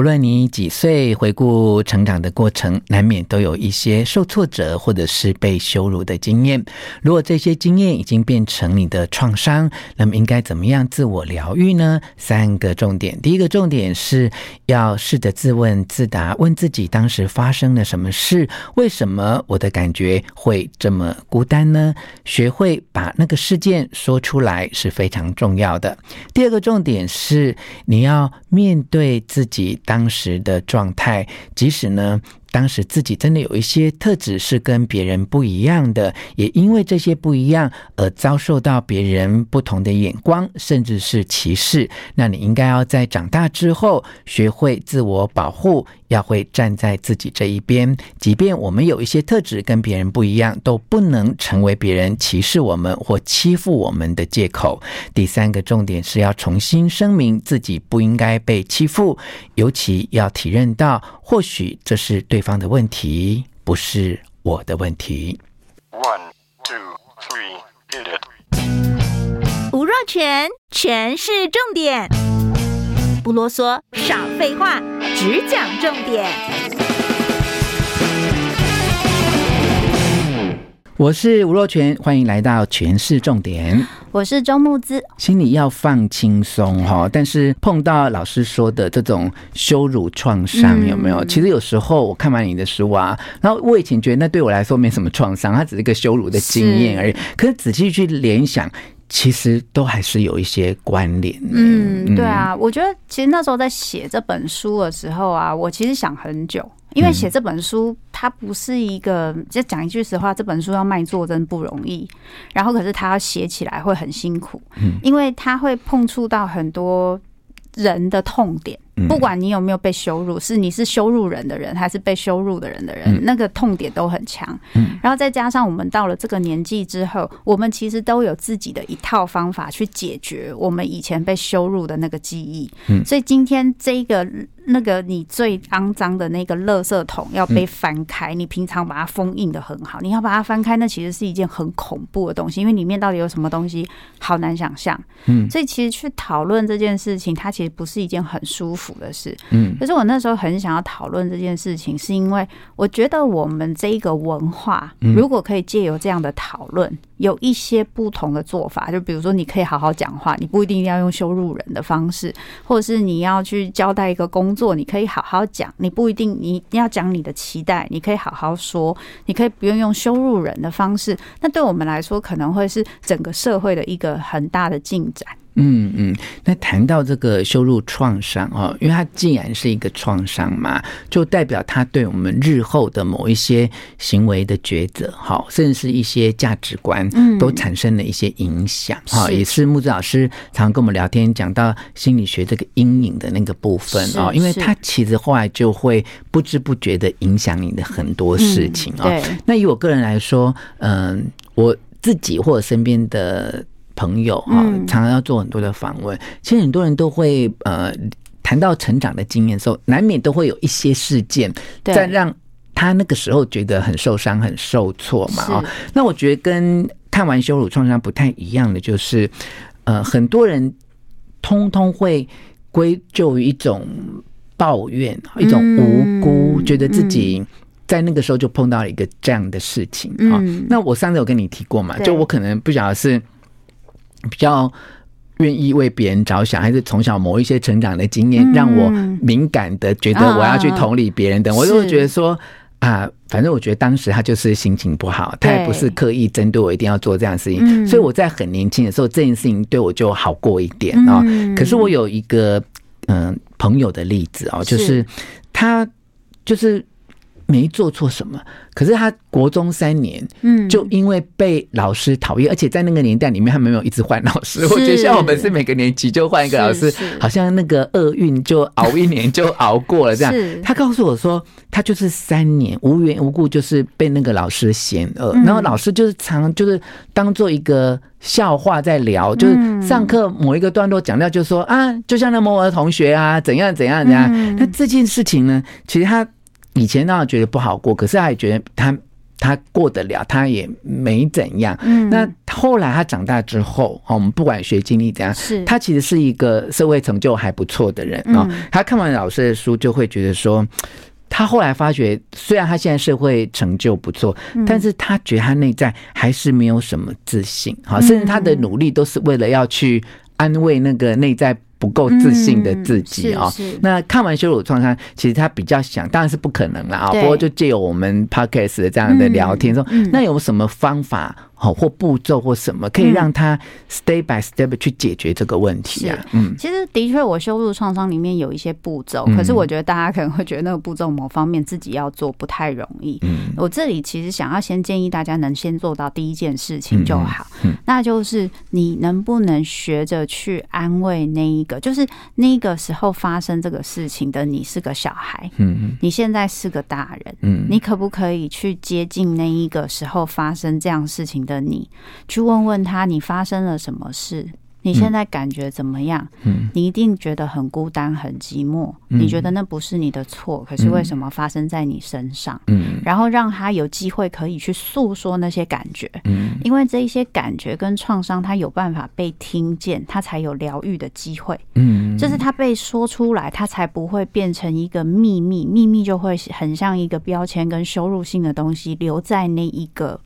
不论你几岁，回顾成长的过程，难免都有一些受挫折或者是被羞辱的经验。如果这些经验已经变成你的创伤，那么应该怎么样自我疗愈呢？三个重点。第一个重点是要试着自问自答，问自己当时发生了什么事？为什么我的感觉会这么孤单呢？学会把那个事件说出来是非常重要的。第二个重点是你要面对自己。当时的状态，即使呢，当时自己真的有一些特质是跟别人不一样的，也因为这些不一样而遭受到别人不同的眼光，甚至是歧视。那你应该要在长大之后学会自我保护，要会站在自己这一边。即便我们有一些特质跟别人不一样，都不能成为别人歧视我们或欺负我们的借口。第三个重点是要重新声明自己不应该被欺负，尤其要体认到，或许这是对。对方的问题不是我的问题。One, two, three, hit it. 吴若全，全是重点，不啰嗦，少废话，只讲重点。我是吴若权，欢迎来到全市重点。我是周慕姿，心里要放轻松哈，但是碰到老师说的这种羞辱创伤，有没有？其实有时候我看完你的书啊，然后我以前觉得那对我来说没什么创伤，它只是一个羞辱的经验而已。可是仔细去联想，其实都还是有一些关联。嗯，对啊，我觉得其实那时候在写这本书的时候啊，我其实想很久。因为写这本书，它不是一个，就讲一句实话，这本书要卖座真不容易。然后，可是它要写起来会很辛苦，因为它会碰触到很多人的痛点。不管你有没有被羞辱，是你是羞辱人的人，还是被羞辱的人的人，那个痛点都很强。然后再加上我们到了这个年纪之后，我们其实都有自己的一套方法去解决我们以前被羞辱的那个记忆。所以今天这个。那个你最肮脏的那个垃圾桶要被翻开，你平常把它封印的很好，你要把它翻开，那其实是一件很恐怖的东西，因为里面到底有什么东西，好难想象。嗯，所以其实去讨论这件事情，它其实不是一件很舒服的事。嗯，可是我那时候很想要讨论这件事情，是因为我觉得我们这一个文化，如果可以借由这样的讨论。有一些不同的做法，就比如说，你可以好好讲话，你不一定要用羞辱人的方式，或者是你要去交代一个工做，你可以好好讲，你不一定你要讲你的期待，你可以好好说，你可以不用用羞辱人的方式。那对我们来说，可能会是整个社会的一个很大的进展。嗯嗯，那谈到这个羞辱创伤哦，因为它既然是一个创伤嘛，就代表它对我们日后的某一些行为的抉择，好，甚至是一些价值观，都产生了一些影响，哈、嗯，也是木子老师常常跟我们聊天讲到心理学这个阴影的那个部分哦，因为它其实后来就会不知不觉的影响你的很多事情啊、嗯。那以我个人来说，嗯，我自己或者身边的。朋友啊，常常要做很多的访问。其实很多人都会呃谈到成长的经验的时候，难免都会有一些事件在让他那个时候觉得很受伤、很受挫嘛。啊，那我觉得跟看完羞辱创伤不太一样的，就是呃很多人通通会归咎于一种抱怨、一种无辜，觉得自己在那个时候就碰到了一个这样的事情啊。那我上次有跟你提过嘛，就我可能不晓得是。比较愿意为别人着想，还是从小某一些成长的经验，让我敏感的觉得我要去同理别人等，我就会觉得说啊，反正我觉得当时他就是心情不好，他也不是刻意针对我一定要做这样的事情，所以我在很年轻的时候，这件事情对我就好过一点啊。可是我有一个嗯朋友的例子哦，就是。他就是。没做错什么，可是他国中三年，嗯，就因为被老师讨厌，而且在那个年代里面，他们没有一直换老师。我觉得像我们是每个年级就换一个老师，好像那个厄运就熬一年就熬过了这样。他告诉我说，他就是三年无缘无故就是被那个老师嫌恶，然后老师就是常就是当做一个笑话在聊，就是上课某一个段落讲到，就说啊，就像那某某的同学啊，怎样怎样怎样。那这件事情呢，其实他。以前当然觉得不好过，可是他也觉得他他过得了，他也没怎样。嗯，那后来他长大之后，我们不管学经历怎样，是他其实是一个社会成就还不错的人啊。他看完老师的书，就会觉得说，他后来发觉，虽然他现在社会成就不错，但是他觉得他内在还是没有什么自信，哈，甚至他的努力都是为了要去安慰那个内在。不够自信的自己啊、嗯，那看完羞辱创伤，其实他比较想，当然是不可能了啊。不过就借由我们 podcast 的这样的聊天说，嗯嗯、那有什么方法？好，或步骤或什么可以让他 step by step 去解决这个问题啊？嗯，其实的确，我羞辱创伤里面有一些步骤，可是我觉得大家可能会觉得那个步骤某方面自己要做不太容易。嗯，我这里其实想要先建议大家能先做到第一件事情就好，那就是你能不能学着去安慰那一个，就是那个时候发生这个事情的你是个小孩，嗯，你现在是个大人，嗯，你可不可以去接近那一个时候发生这样事情的你，去问问他，你发生了什么事？你现在感觉怎么样？嗯，你一定觉得很孤单、很寂寞。你觉得那不是你的错，可是为什么发生在你身上？嗯，然后让他有机会可以去诉说那些感觉。嗯，因为这一些感觉跟创伤，他有办法被听见，他才有疗愈的机会。嗯，就是他被说出来，他才不会变成一个秘密。秘密就会很像一个标签跟羞辱性的东西留在那一个。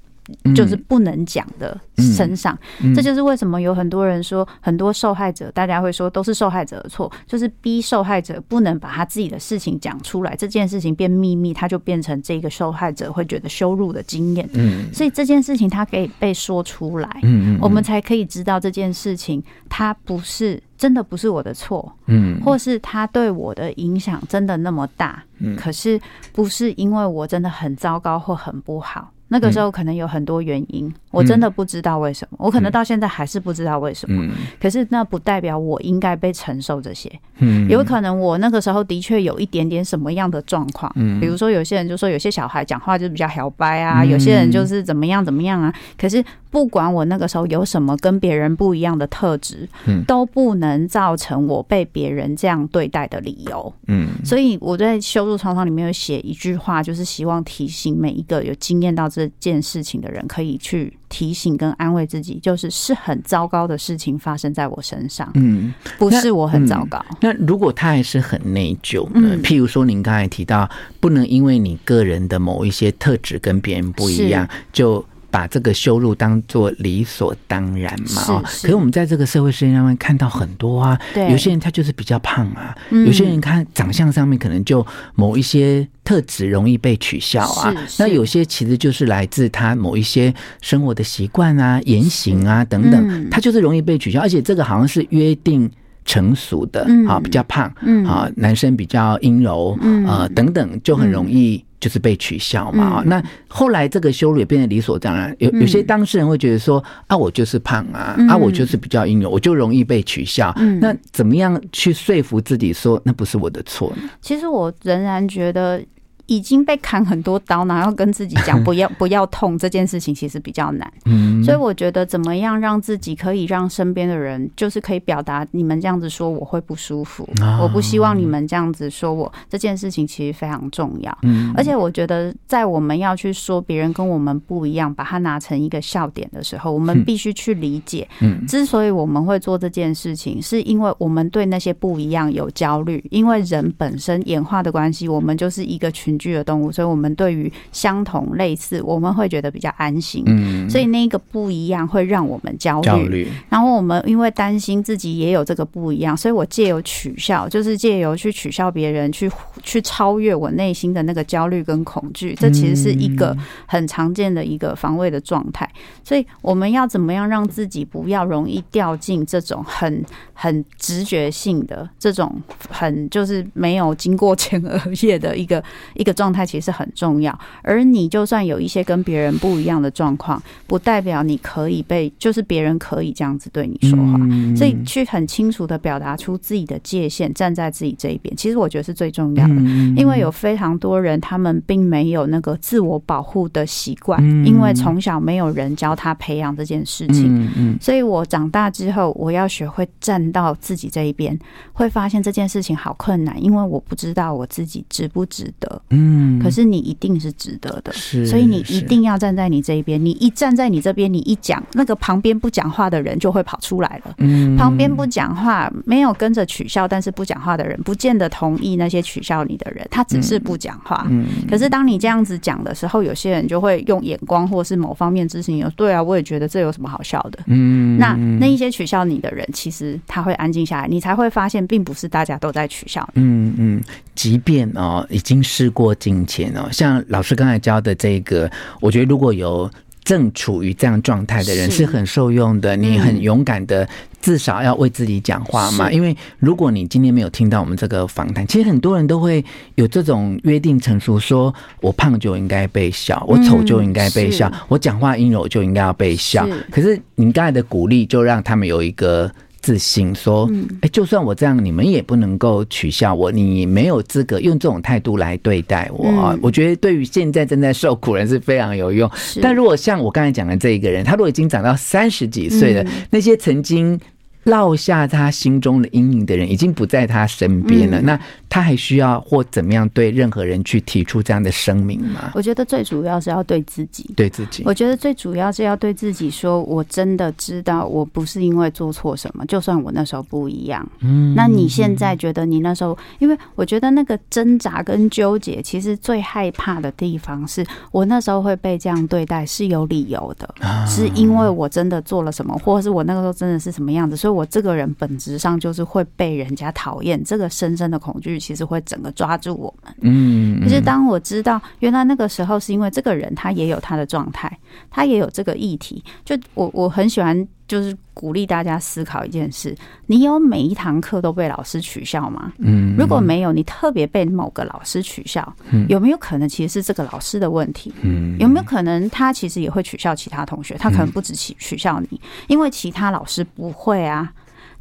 就是不能讲的身上，这就是为什么有很多人说，很多受害者，大家会说都是受害者的错，就是逼受害者不能把他自己的事情讲出来，这件事情变秘密，他就变成这个受害者会觉得羞辱的经验。嗯，所以这件事情他可以被说出来，嗯，我们才可以知道这件事情他不是真的不是我的错，嗯，或是他对我的影响真的那么大，嗯，可是不是因为我真的很糟糕或很不好。那个时候可能有很多原因，我真的不知道为什么，我可能到现在还是不知道为什么。可是那不代表我应该被承受这些。嗯，有可能我那个时候的确有一点点什么样的状况，嗯，比如说有些人就说有些小孩讲话就比较摇掰啊，有些人就是怎么样怎么样啊。可是不管我那个时候有什么跟别人不一样的特质，都不能造成我被别人这样对待的理由。嗯，所以我在羞辱创伤里面有写一句话，就是希望提醒每一个有经验到这件事情的人，可以去提醒跟安慰自己，就是是很糟糕的事情发生在我身上。嗯，不是我很糟糕。那如果他还是很内疚嗯？譬如说，您刚才提到，不能因为你个人的某一些特质跟别人不一样，就。把这个羞辱当做理所当然嘛？啊，可是我们在这个社会事件上面看到很多啊，有些人他就是比较胖啊，有些人看长相上面可能就某一些特质容易被取笑啊，那有些其实就是来自他某一些生活的习惯啊、言行啊等等，他就是容易被取笑，而且这个好像是约定成熟的啊，比较胖啊，男生比较阴柔啊等等，就很容易。就是被取笑嘛，那后来这个羞辱也变得理所当然。有有些当事人会觉得说啊，我就是胖啊，啊，我就是比较阴柔，我就容易被取笑。那怎么样去说服自己说那不是我的错呢？其实我仍然觉得。已经被砍很多刀，然后跟自己讲 不要不要痛这件事情，其实比较难。嗯，所以我觉得怎么样让自己可以让身边的人，就是可以表达你们这样子说我会不舒服，我不希望你们这样子说我这件事情其实非常重要。嗯，而且我觉得在我们要去说别人跟我们不一样，把它拿成一个笑点的时候，我们必须去理解，嗯，之所以我们会做这件事情，是因为我们对那些不一样有焦虑，因为人本身演化的关系，我们就是一个群。群居的动物，所以我们对于相同类似，我们会觉得比较安心。嗯，所以那个不一样会让我们焦虑。焦虑。然后我们因为担心自己也有这个不一样，所以我借由取笑，就是借由去取笑别人，去去超越我内心的那个焦虑跟恐惧。这其实是一个很常见的一个防卫的状态。所以我们要怎么样让自己不要容易掉进这种很很直觉性的这种很就是没有经过前额叶的一个一。一个状态其实很重要，而你就算有一些跟别人不一样的状况，不代表你可以被，就是别人可以这样子对你说话。所以去很清楚的表达出自己的界限，站在自己这一边，其实我觉得是最重要的。因为有非常多人，他们并没有那个自我保护的习惯，因为从小没有人教他培养这件事情。所以我长大之后，我要学会站到自己这一边，会发现这件事情好困难，因为我不知道我自己值不值得。嗯，可是你一定是值得的，是，所以你一定要站在你这一边。你一站在你这边，你一讲，那个旁边不讲话的人就会跑出来了。嗯，旁边不讲话，没有跟着取笑，但是不讲话的人，不见得同意那些取笑你的人，他只是不讲话。嗯，可是当你这样子讲的时候，有些人就会用眼光或是某方面支持你。对啊，我也觉得这有什么好笑的？嗯，那那一些取笑你的人，其实他会安静下来，你才会发现，并不是大家都在取笑你。嗯嗯，即便哦，已经试过境迁哦，像老师刚才教的这个，我觉得如果有正处于这样状态的人，是很受用的。你很勇敢的，至少要为自己讲话嘛。因为如果你今天没有听到我们这个访谈，其实很多人都会有这种约定成熟，说我胖就应该被笑，我丑就应该被笑，我讲话阴柔就应该要被笑。可是你刚才的鼓励，就让他们有一个。自信说：“哎，就算我这样，你们也不能够取笑我。你没有资格用这种态度来对待我啊！我觉得对于现在正在受苦人是非常有用。但如果像我刚才讲的这一个人，他如果已经长到三十几岁了，那些曾经……落下他心中的阴影的人已经不在他身边了，嗯，那他还需要或怎么样对任何人去提出这样的声明吗？我觉得最主要是要对自己，对自己。我觉得最主要是要对自己说，我真的知道我不是因为做错什么，就算我那时候不一样。嗯，那你现在觉得你那时候，因为我觉得那个挣扎跟纠结，其实最害怕的地方是我那时候会被这样对待是有理由的，是因为我真的做了什么，或者是我那个时候真的是什么样子，所以。我这个人本质上就是会被人家讨厌，这个深深的恐惧其实会整个抓住我们。嗯，可是当我知道原来那个时候是因为这个人他也有他的状态，他也有这个议题。就我我很喜欢，就是鼓励大家思考一件事：你有每一堂课都被老师取笑吗？嗯，如果没有，你特别被某个老师取笑，有没有可能其实是这个老师的问题？嗯，有没有可能他其实也会取笑其他同学？他可能不止取取笑你，因为其他老师不会啊。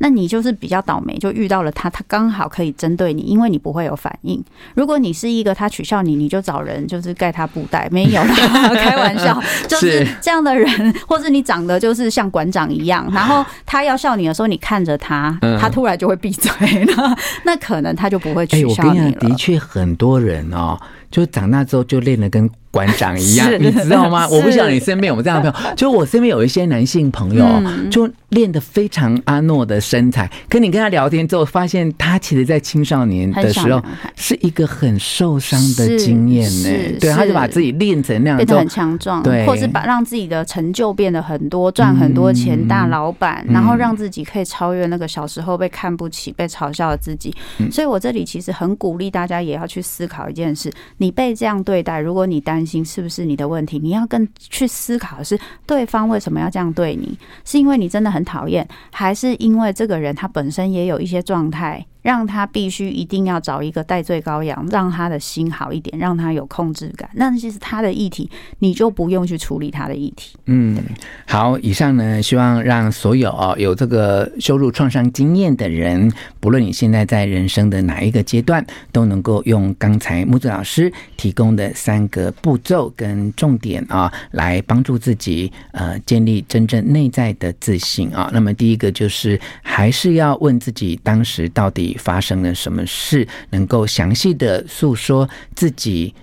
那你就是比较倒霉，就遇到了他，他刚好可以针对你，因为你不会有反应。如果你是一个他取笑你，你就找人就是盖他布袋，没有啦，开玩笑，就是这样的人，或是你长得就是像馆长一样，然后他要笑你的时候，你看着他，他突然就会闭嘴，了 那可能他就不会取笑你了。的确，很多人哦，就长大之后就练得跟。馆长一样，你知道吗？我不晓得你身边有没有这样的朋友。就我身边有一些男性朋友，就练得非常阿诺的身材。可你跟他聊天之后，发现他其实，在青少年的时候是一个很受伤的经验呢。对，他就把自己练成那样，变得很强壮，对，或是把让自己的成就变得很多，赚很多钱，大老板，然后让自己可以超越那个小时候被看不起、被嘲笑的自己。所以我这里其实很鼓励大家，也要去思考一件事：你被这样对待，如果你担是不是你的问题？你要更去思考的是对方为什么要这样对你？是因为你真的很讨厌，还是因为这个人他本身也有一些状态？让他必须一定要找一个代罪羔羊，让他的心好一点，让他有控制感。那其实他的议题，你就不用去处理他的议题。嗯，好。以上呢，希望让所有哦有这个羞辱创伤经验的人，不论你现在在人生的哪一个阶段，都能够用刚才木子老师提供的三个步骤跟重点啊，来帮助自己呃建立真正内在的自信啊。那么第一个就是，还是要问自己当时到底。发生了什么事？能够详细的诉说自己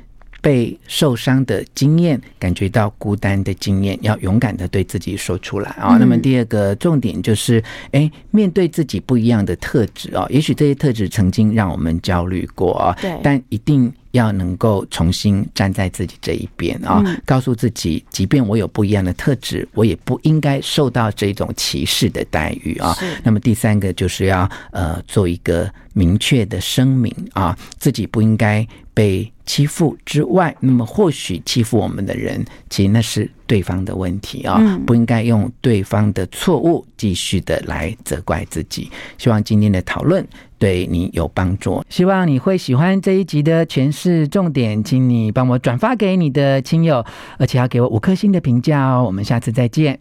被受伤的经验，感觉到孤单的经验，要勇敢的对自己说出来啊。那么第二个重点就是，哎，面对自己不一样的特质啊，也许这些特质曾经让我们焦虑过啊，对，但一定。要能够重新站在自己这一边啊，告诉自己，即便我有不一样的特质，我也不应该受到这种歧视的待遇啊。那么第三个就是要呃做一个明确的声明啊，自己不应该被欺负之外，那么或许欺负我们的人，其实那是对方的问题啊，不应该用对方的错误继续的来责怪自己。希望今天的讨论。对你有帮助，希望你会喜欢这一集的诠释重点，请你帮我转发给你的亲友，而且要给我五颗星的评价哦。我们下次再见。